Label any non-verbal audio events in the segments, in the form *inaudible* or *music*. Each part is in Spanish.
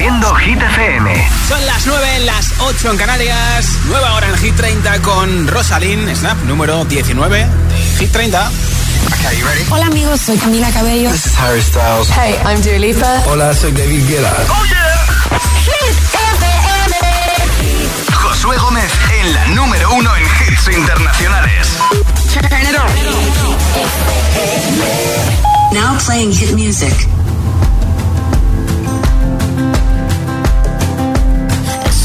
Haciendo Hit FM. Son las 9, las 8 en Canarias. Nueva hora en Hit 30 con Rosalind, Snap número 19 de Hit 30. Hola amigos, soy Camila Cabello. This is Harry Styles. Hey, I'm Dua Lipa. Hola, soy David Guetta. Oh yeah. Hit FM. Josué Gómez en la número uno en hits internacionales. Turn it on. Now playing hit music.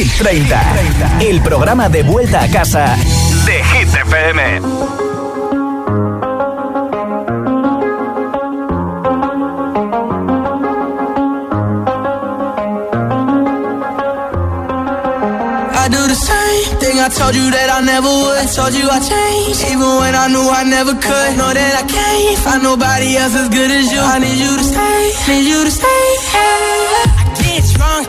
Hit 30, el programa de vuelta a casa de Hit FM. I do the same thing I told you that I never would. I told you I changed, even when I knew I never could. Know that I can't find nobody else as good as you. I need you to stay, need you to stay. I get drunk,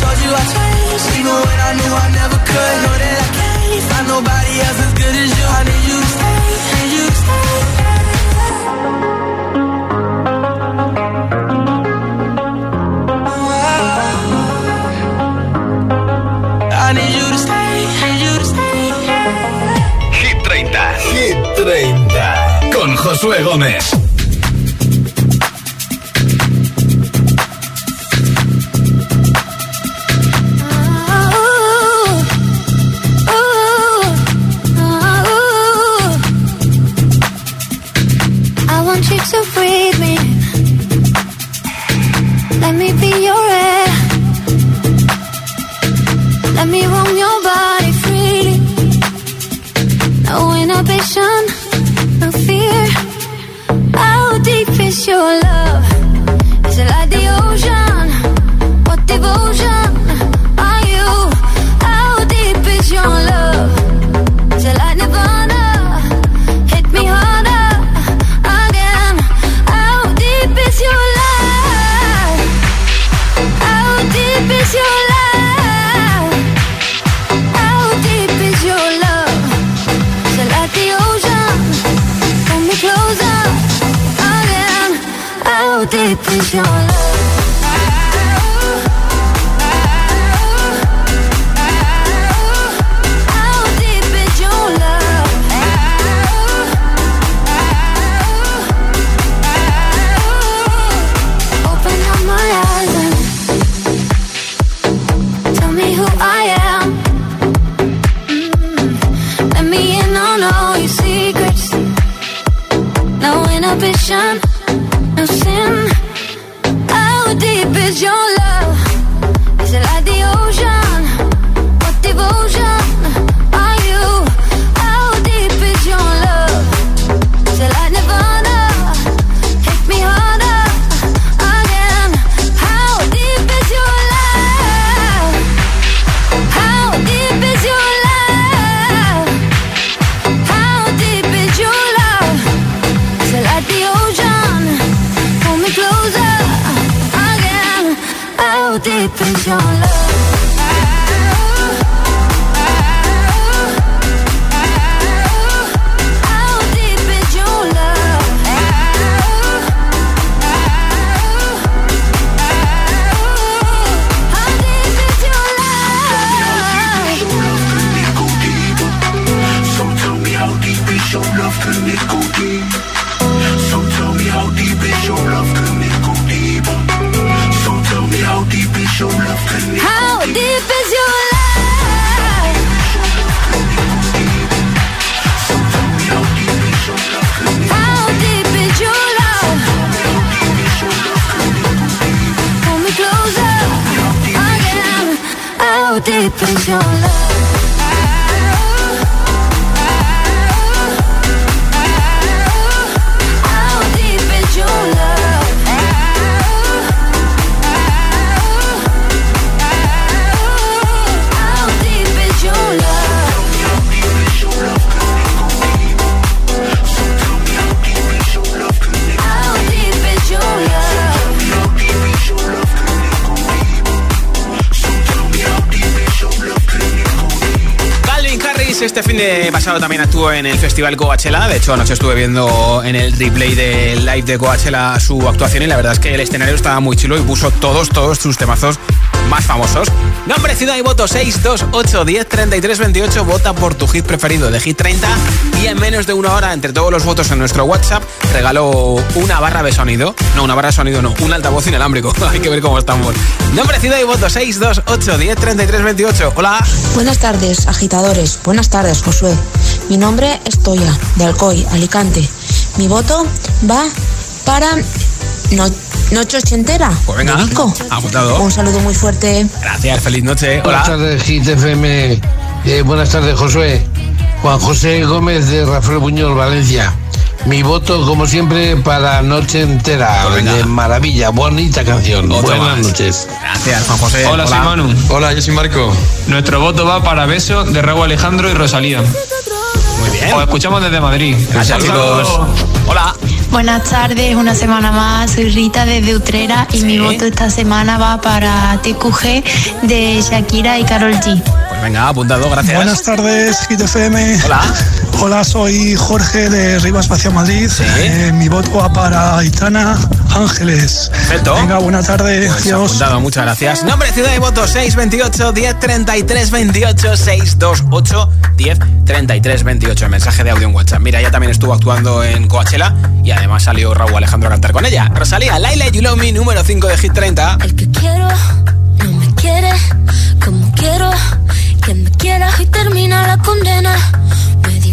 told you I changed. Even when I knew I never could. Know that I can't find nobody else as good as you. I need you to stay, need you to stay. Hit 30 Hit 30 Con Josué Gómez. en el Festival Coachella. De hecho, anoche estuve viendo en el replay del live de Coachella su actuación y la verdad es que el escenario estaba muy chulo y puso todos, todos sus temazos más famosos. Nombre, ciudad y voto 628 10 33 28. Vota por tu hit preferido de Hit 30 y en menos de una hora entre todos los votos en nuestro WhatsApp regalo una barra de sonido. No, una barra de sonido no, un altavoz inalámbrico. *laughs* Hay que ver cómo estamos. Nombre, ciudad y voto 628 10 33 28. Hola. Buenas tardes, agitadores. Buenas tardes, Josué. Mi nombre es Toya, de Alcoy, Alicante. Mi voto va para Noche ochentera. Pues venga, apuntado. Un saludo muy fuerte. Gracias, feliz noche. Hola. Buenas tardes, GTFM. Eh, buenas tardes, Josué. Juan José Gómez de Rafael Buñol, Valencia. Mi voto, como siempre, para Noche Entera. Pues de maravilla, bonita canción. Buenas noches. Gracias, Juan José. Hola, Hola. Hola, yo soy Marco. Nuestro voto va para Beso de Raúl Alejandro y Rosalía. Muy bien. Os escuchamos desde Madrid. Gracias, Saludos. Hola. Buenas tardes, una semana más. Soy Rita desde Utrera y mi voto esta semana va para TQG de Shakira y Carol G. Pues venga, apuntado, gracias. Buenas tardes, Hit FM. Hola. *laughs* Hola, soy Jorge de Rivas hacia Madrid. Eh, mi voto va para Aitana Ángeles. Perfecto. Venga, buena tarde. Pues Adiós. apuntado, muchas gracias. Nombre, ciudad y voto 628 10 33 28 628 10 33 28. El mensaje de audio en WhatsApp. Mira, ella también estuvo actuando en Coachella y además salió Raúl Alejandro a cantar con ella. Rosalía, Laila You Love Me, número 5 de Hit 30. El que quiero no me quiere como quiero que me quiera y termina la condena. Me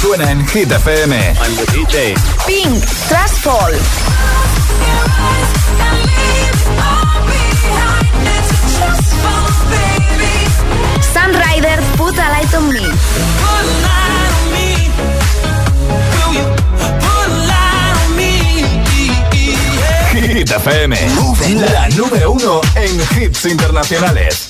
Suena en Hit FM. I'm the DJ. Pink, Trash Fall. Sunrider, Put a Light on Me. Hit FM, la número uno en hits internacionales.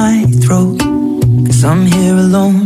my throat. Cause I'm here alone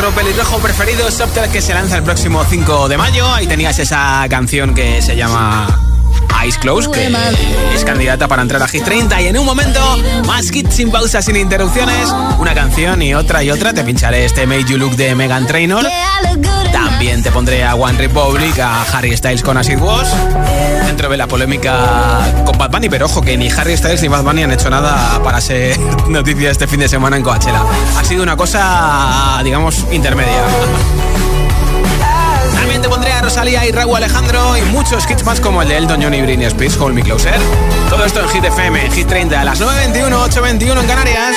nuestro pelirrojo preferido, Software, que se lanza el próximo 5 de mayo. Ahí tenías esa canción que se llama Eyes Close, que es candidata para entrar a Hit 30. Y en un momento, más hits sin pausas, sin interrupciones. Una canción y otra y otra. Te pincharé este Made You Look de Megan Trainor. Te pondré a One Republic, a Harry Styles con As It Was. Dentro de la polémica con Bad Bunny, pero ojo que ni Harry Styles ni Bad Bunny han hecho nada para ser *laughs* noticia este fin de semana en Coachella. Ha sido una cosa, digamos, intermedia. También te pondré a Rosalía y Raúl Alejandro y muchos hits más como el de Elton John y Britney Spears, Hold Me Closer. Todo esto en Hit FM, Hit 30 a las 9.21, 8.21 en Canarias.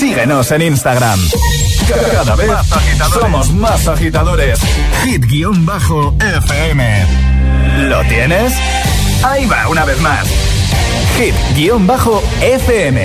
Síguenos en Instagram. Cada vez somos más agitadores. Hit-FM. ¿Lo tienes? Ahí va, una vez más. Hit-FM.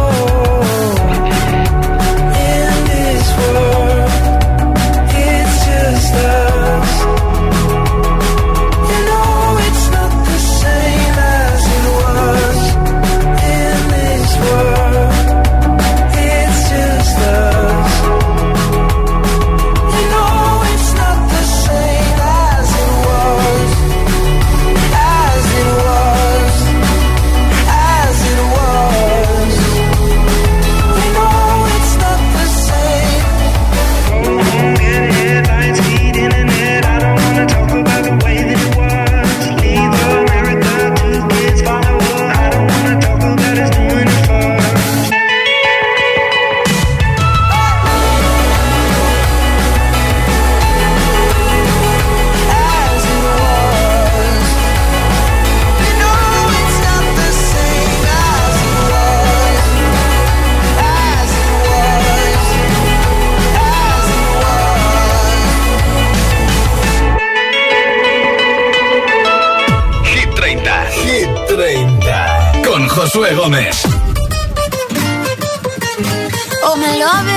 Josué Gómez. Oh, my love.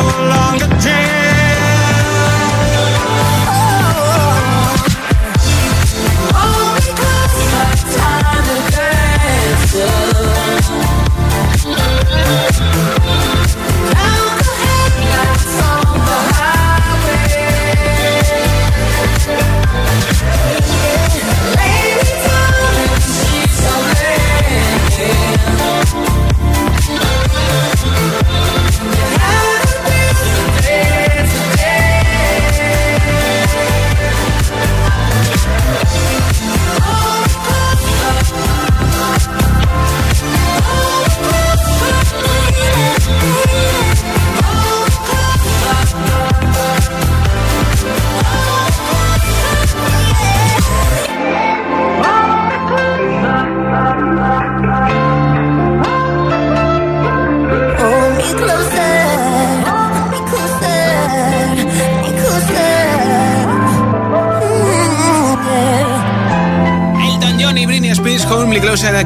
no longer dream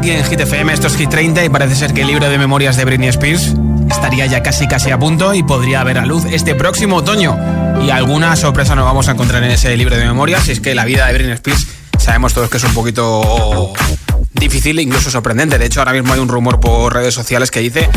aquí en Hit FM. Esto es Hit 30 y parece ser que el libro de memorias de Britney Spears estaría ya casi casi a punto y podría ver a luz este próximo otoño. Y alguna sorpresa nos vamos a encontrar en ese libro de memorias. Y es que la vida de Britney Spears sabemos todos que es un poquito difícil e incluso sorprendente. De hecho, ahora mismo hay un rumor por redes sociales que dice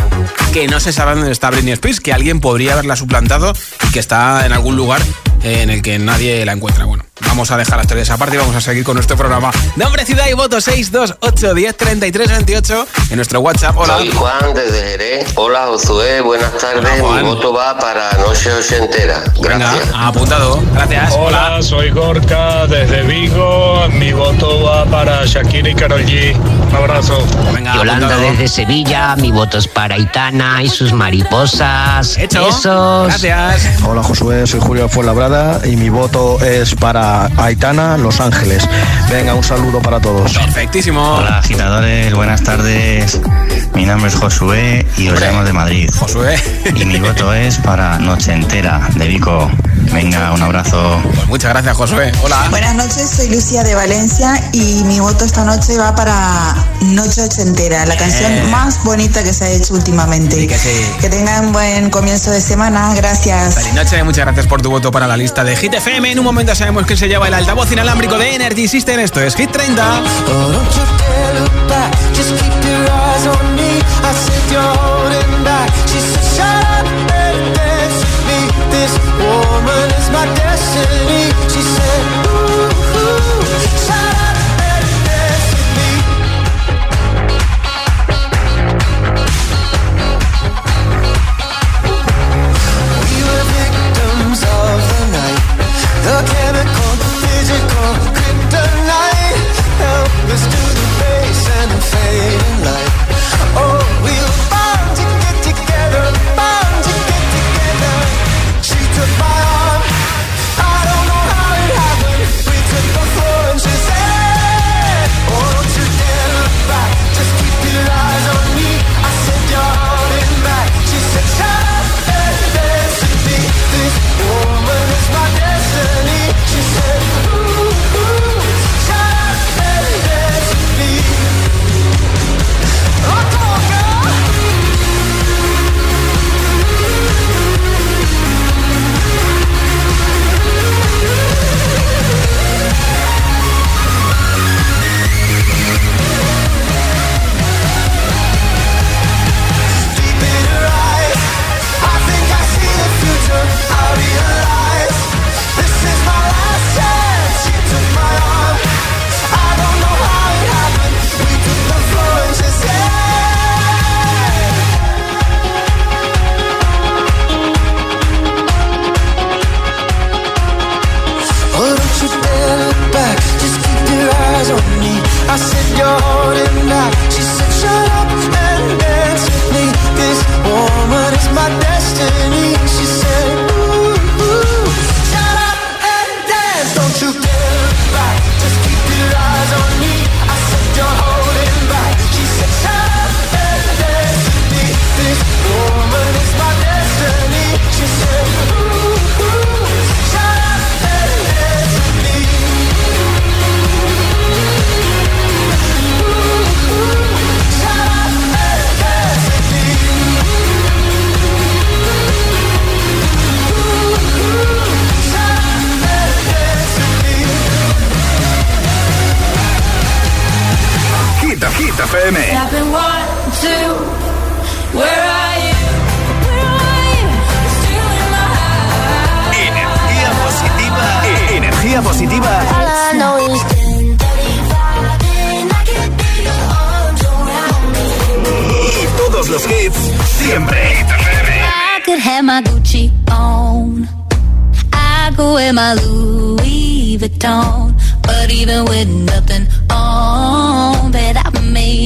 que no se sabe dónde está Britney Spears, que alguien podría haberla suplantado y que está en algún lugar en el que nadie la encuentra. Bueno, vamos a dejar las teorías aparte y vamos a seguir con nuestro programa. Nombre, ciudad y voto 628 10 33 28 en nuestro WhatsApp. Hola. Soy Juan desde Jerez. Hola Josué, buenas tardes. Mi voto va para Noche Ochentera. Gracias. Venga, apuntado. Gracias. Hola, soy Gorka desde Vigo. Mi voto va para Shakira y Karol G. Un abrazo. Venga, Yolanda apuntado. desde Sevilla, mi voto es para Itana y sus mariposas. Hecho. Besos. Gracias. Hola Josué, soy Julio Fuenlabrada y mi voto es para Aitana, Los Ángeles. Venga, un saludo para todos. Perfectísimo. Hola agitadores, buenas tardes. Mi nombre es Josué y os llamo de Madrid. Josué. Y mi voto es para Noche Entera de Vico. Venga, un abrazo. Pues muchas gracias, Josué. Hola. Buenas noches, soy Lucía de Valencia y mi voto esta noche va para Noche Ochentera, la canción más bonita que se ha hecho últimamente. Sí que sí. Que tengan buen comienzo de semana, gracias. Feliz noche, muchas gracias por tu voto para la lista de Hit FM. En un momento sabemos que se lleva el altavoz inalámbrico de Energy System. Esto es Hit 30. Just my destiny. She said,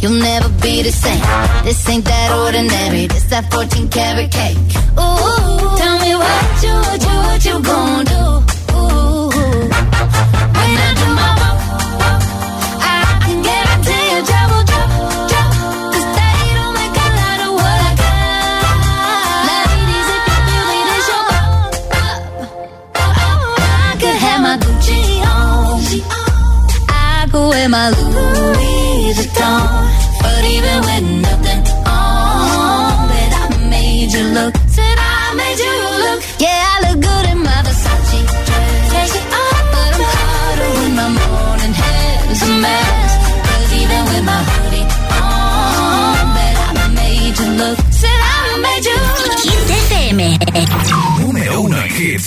you'll never be the same. This ain't that ordinary. This that 14 karat cake. Ooh, tell me what you, what you, what you gon' do? Ooh, when I do my walk, I can make of what I got. Ladies, if you feel your bop. Oh, I could have my Gucci on. I could wear my even with nothing on, bet I made you look. Said I made you look. Yeah, I look good in my Versace dress. Take it off, but I'm hotter when my morning hair's a mess. Cause even with my hoodie on, bet I made you look. Said I made you look. Hit FM. Número uno en hits.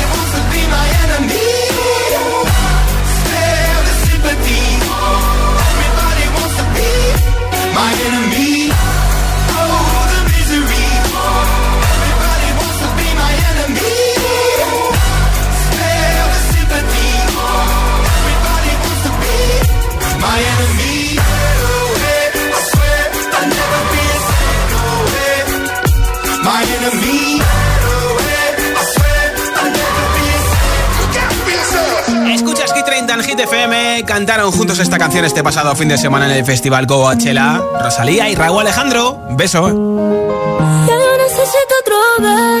FM. Cantaron juntos esta canción este pasado fin de semana en el festival Coachella. Rosalía y Raúl Alejandro. Beso. Otro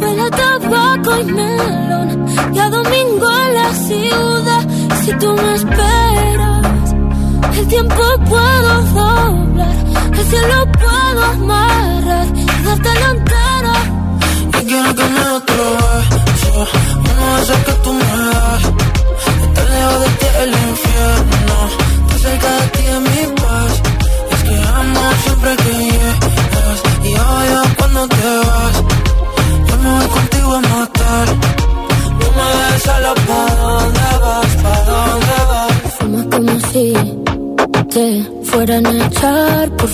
Huele a tabaco y melón y a domingo en la ciudad. Si tú me esperas, el tiempo puedo doblar, el cielo puedo amarrar y darte la entera. Yo quiero que nada te lo beso, no eso que tú me das. Estar lejos de ti el infierno, estar cerca de ti es mi paz.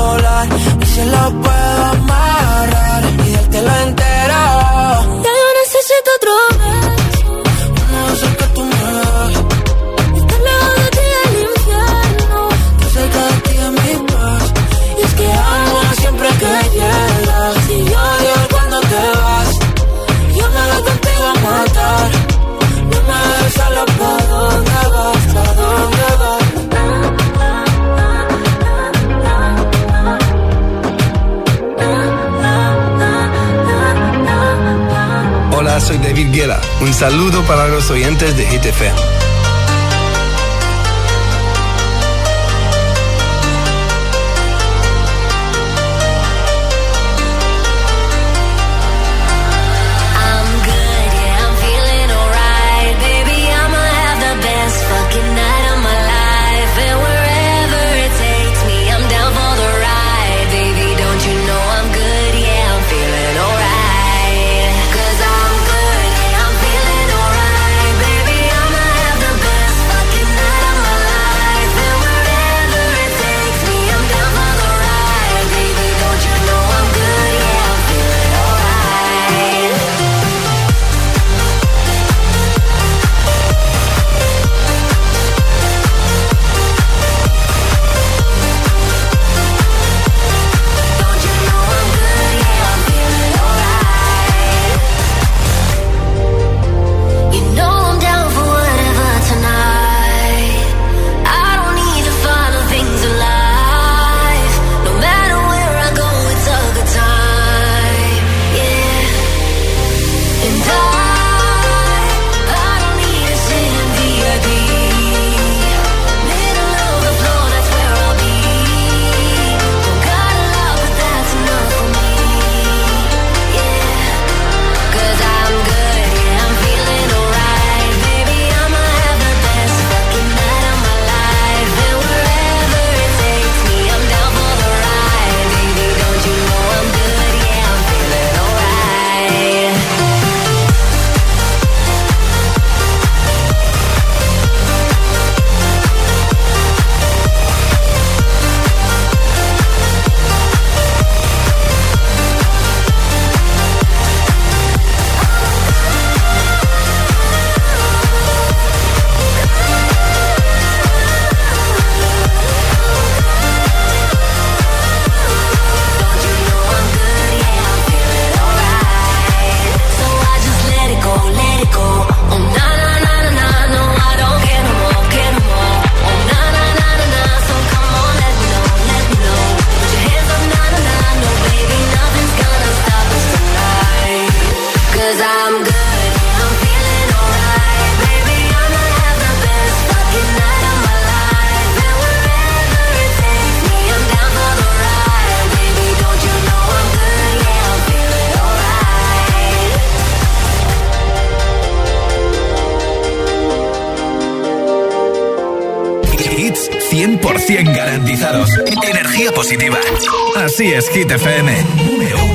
volar. Y se lo puedo amar Un saludo para los oyentes de GTF. garantizados. Energía positiva. Así es, Hit FM.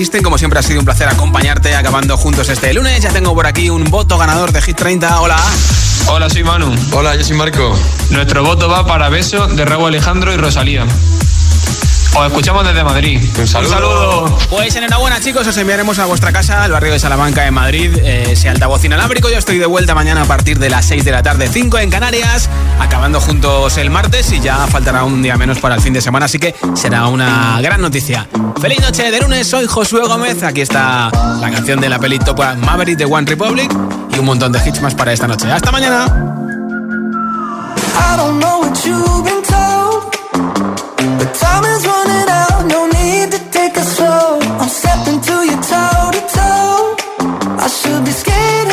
Como siempre ha sido un placer acompañarte acabando juntos este lunes. Ya tengo por aquí un voto ganador de Hit 30. Hola. Hola, soy Manu. Hola, yo soy Marco. Nuestro voto va para Beso de Raúl Alejandro y Rosalía. Os escuchamos desde Madrid. Un saludo. Pues enhorabuena, chicos. Os enviaremos a vuestra casa, al barrio de Salamanca, en Madrid, eh, ese altavoz inalámbrico. Yo estoy de vuelta mañana a partir de las 6 de la tarde, 5 en Canarias, acabando juntos el martes y ya faltará un día menos para el fin de semana, así que será una gran noticia. Feliz noche de lunes, soy Josué Gómez. Aquí está la canción de la peli Top Maverick de One Republic y un montón de hits más para esta noche. ¡Hasta mañana! But time is running out, no need to take slow. I'm stepping to your toe to toe. I should be scared.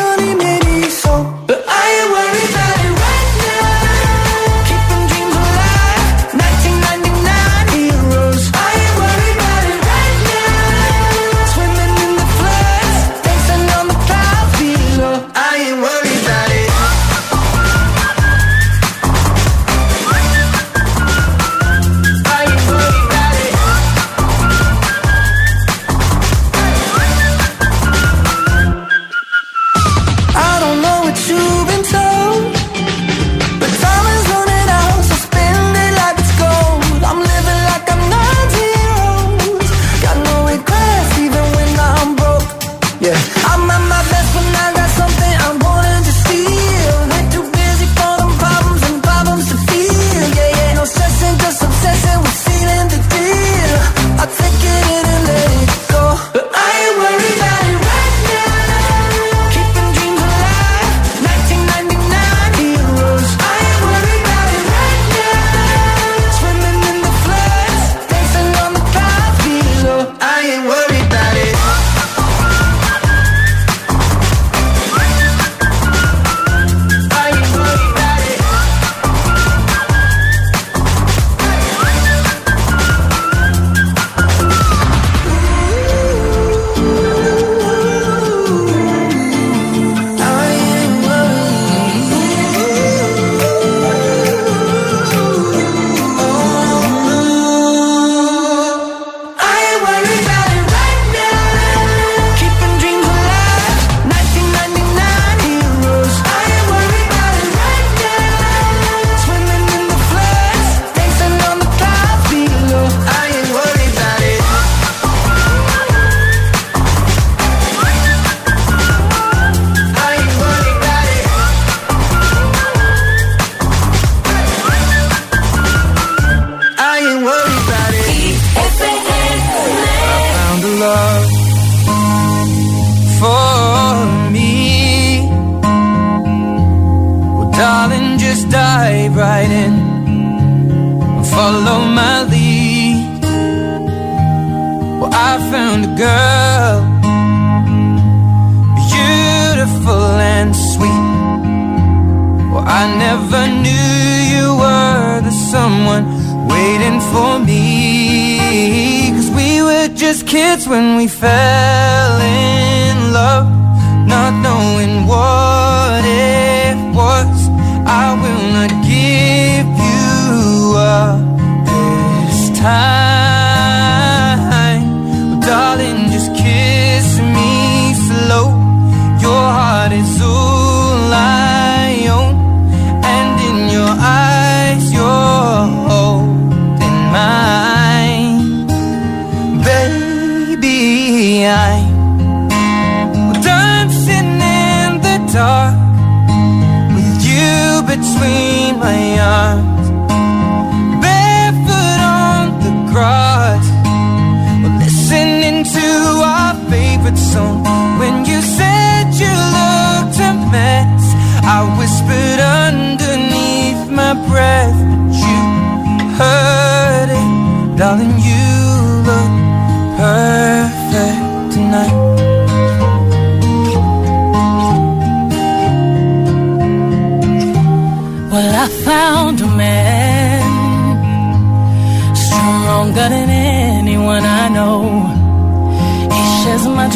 sleep.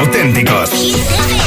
auténticos.